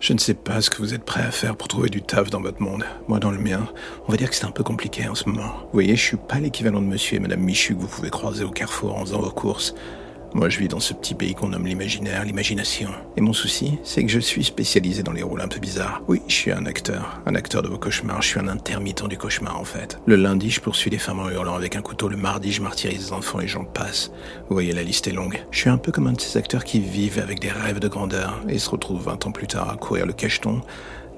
Je ne sais pas ce que vous êtes prêt à faire pour trouver du taf dans votre monde. Moi, dans le mien, on va dire que c'est un peu compliqué en ce moment. Vous voyez, je suis pas l'équivalent de monsieur et madame Michu que vous pouvez croiser au carrefour en faisant vos courses. Moi, je vis dans ce petit pays qu'on nomme l'imaginaire, l'imagination. Et mon souci, c'est que je suis spécialisé dans les rôles un peu bizarres. Oui, je suis un acteur. Un acteur de vos cauchemars. Je suis un intermittent du cauchemar, en fait. Le lundi, je poursuis les femmes en hurlant avec un couteau. Le mardi, je martyrise les enfants et j'en passe. Vous voyez, la liste est longue. Je suis un peu comme un de ces acteurs qui vivent avec des rêves de grandeur et se retrouvent 20 ans plus tard à courir le cacheton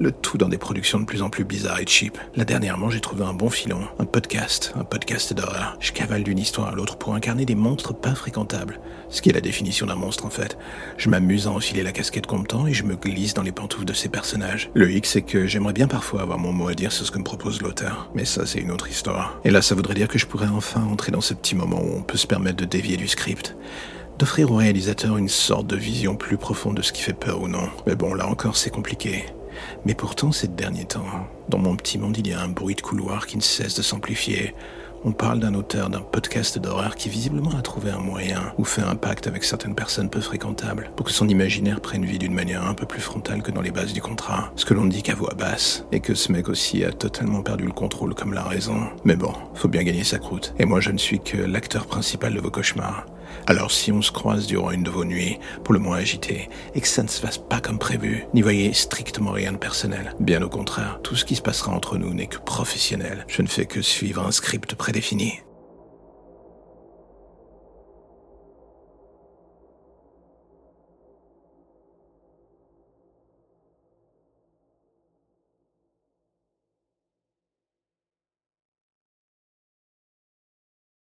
le tout dans des productions de plus en plus bizarres et cheap. Là dernièrement, j'ai trouvé un bon filon, un podcast, un podcast d'horreur. Je cavale d'une histoire à l'autre pour incarner des monstres pas fréquentables. Ce qui est la définition d'un monstre en fait. Je m'amuse à enfiler la casquette comptant et je me glisse dans les pantoufles de ces personnages. Le hic, c'est que j'aimerais bien parfois avoir mon mot à dire sur ce que me propose l'auteur. Mais ça, c'est une autre histoire. Et là, ça voudrait dire que je pourrais enfin entrer dans ce petit moment où on peut se permettre de dévier du script d'offrir au réalisateur une sorte de vision plus profonde de ce qui fait peur ou non. Mais bon, là encore, c'est compliqué. Mais pourtant, ces derniers temps, dans mon petit monde, il y a un bruit de couloir qui ne cesse de s'amplifier. On parle d'un auteur d'un podcast d'horreur qui visiblement a trouvé un moyen ou fait un pacte avec certaines personnes peu fréquentables pour que son imaginaire prenne vie d'une manière un peu plus frontale que dans les bases du contrat. Ce que l'on dit qu'à voix basse. Et que ce mec aussi a totalement perdu le contrôle comme la raison. Mais bon, faut bien gagner sa croûte. Et moi je ne suis que l'acteur principal de vos cauchemars. Alors si on se croise durant une de vos nuits, pour le moins agité, et que ça ne se fasse pas comme prévu, n'y voyez strictement rien de personnel. Bien au contraire, tout ce qui se passera entre nous n'est que professionnel. Je ne fais que suivre un script prédéfini.